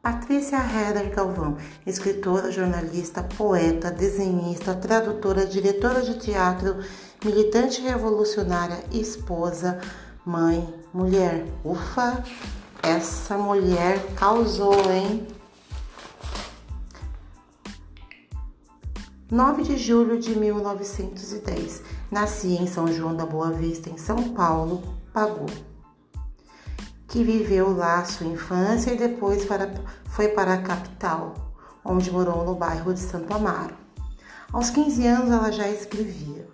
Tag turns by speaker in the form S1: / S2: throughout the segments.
S1: Patrícia Heather Galvão, escritora, jornalista, poeta, desenhista, tradutora, diretora de teatro, militante revolucionária, esposa, mãe, mulher. Ufa, essa mulher causou, hein? 9 de julho de 1910. Nasci em São João da Boa Vista, em São Paulo, Pagu. Que viveu lá sua infância e depois foi para a capital, onde morou no bairro de Santo Amaro. Aos 15 anos ela já escrevia.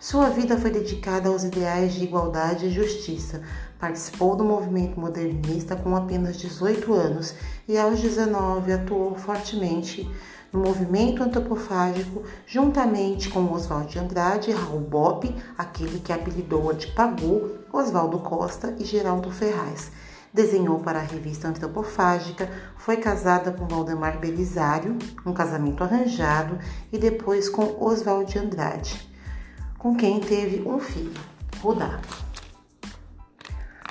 S1: Sua vida foi dedicada aos ideais de igualdade e justiça. Participou do movimento modernista com apenas 18 anos e aos 19 atuou fortemente no movimento antropofágico, juntamente com Oswaldo de Andrade Raul Bopp, aquele que apelidou de Pagu, Oswaldo Costa e Geraldo Ferraz. Desenhou para a revista Antropofágica, foi casada com Valdemar Belisário, um casamento arranjado, e depois com Oswaldo de Andrade, com quem teve um filho, Rudá.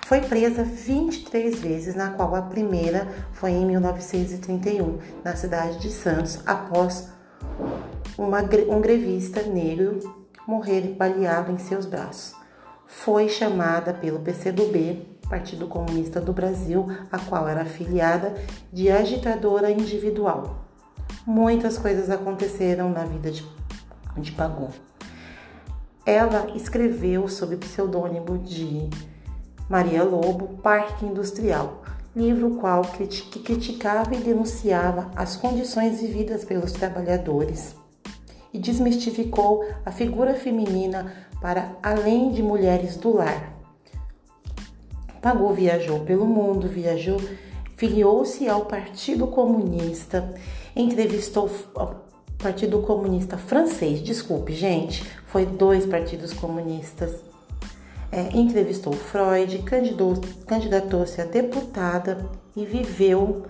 S1: Foi presa 23 vezes, na qual a primeira foi em 1931, na cidade de Santos, após uma, um grevista negro morrer baleado em seus braços. Foi chamada pelo PCdoB, Partido Comunista do Brasil, a qual era afiliada, de agitadora individual. Muitas coisas aconteceram na vida de, de Pagun. Ela escreveu sob pseudônimo de Maria Lobo, Parque Industrial, livro qual que criticava e denunciava as condições vividas pelos trabalhadores e desmistificou a figura feminina para além de mulheres do lar. Pagou viajou pelo mundo, viajou, filiou-se ao Partido Comunista, entrevistou o Partido Comunista francês, desculpe, gente, foi dois partidos comunistas é, entrevistou Freud, candidatou-se a deputada e viveu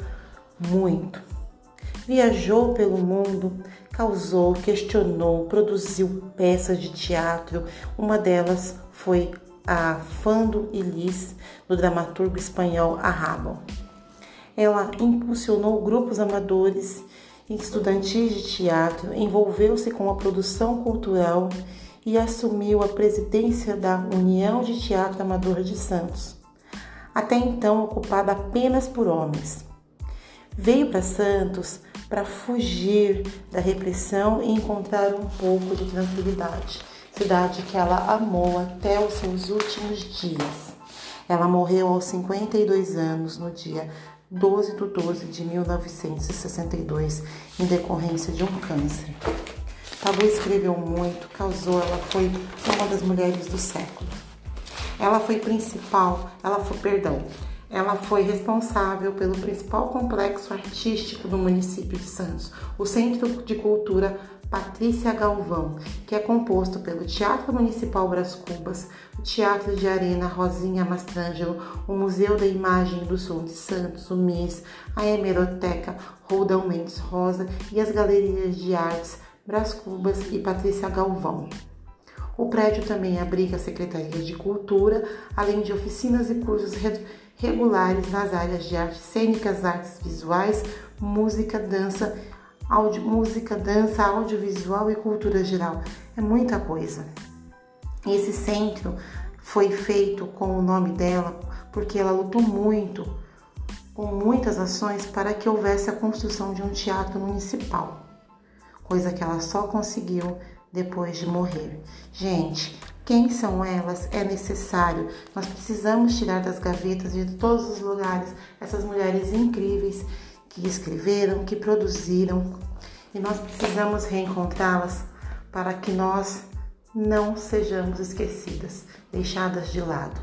S1: muito. Viajou pelo mundo, causou, questionou, produziu peças de teatro. Uma delas foi a Fando e do dramaturgo espanhol Arrabal. Ela impulsionou grupos amadores e estudantis de teatro, envolveu-se com a produção cultural e assumiu a presidência da União de Teatro Amador de Santos, até então ocupada apenas por homens. Veio para Santos para fugir da repressão e encontrar um pouco de tranquilidade, cidade que ela amou até os seus últimos dias. Ela morreu aos 52 anos no dia 12 de 12 de 1962 em decorrência de um câncer. Tabu escreveu muito, causou, ela foi uma das mulheres do século. Ela foi principal, ela foi, perdão, ela foi responsável pelo principal complexo artístico do município de Santos, o Centro de Cultura Patrícia Galvão, que é composto pelo Teatro Municipal Bras Cubas, o Teatro de Arena Rosinha Mastrangelo, o Museu da Imagem do Som de Santos, o MIS, a Hemeroteca Roldão Mendes Rosa e as galerias de artes Brás Cubas e Patrícia Galvão. O prédio também abriga a Secretaria de Cultura, além de oficinas e cursos regulares nas áreas de artes cênicas, artes visuais, música, dança, música, dança, audiovisual e cultura geral. É muita coisa. Esse centro foi feito com o nome dela porque ela lutou muito, com muitas ações, para que houvesse a construção de um teatro municipal coisa que ela só conseguiu depois de morrer. Gente, quem são elas é necessário. Nós precisamos tirar das gavetas de todos os lugares essas mulheres incríveis que escreveram, que produziram, e nós precisamos reencontrá-las para que nós não sejamos esquecidas, deixadas de lado.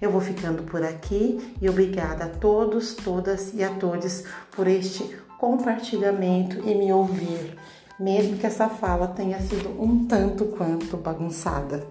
S1: Eu vou ficando por aqui e obrigada a todos, todas e a todos por este compartilhamento e me ouvir mesmo que essa fala tenha sido um tanto quanto bagunçada.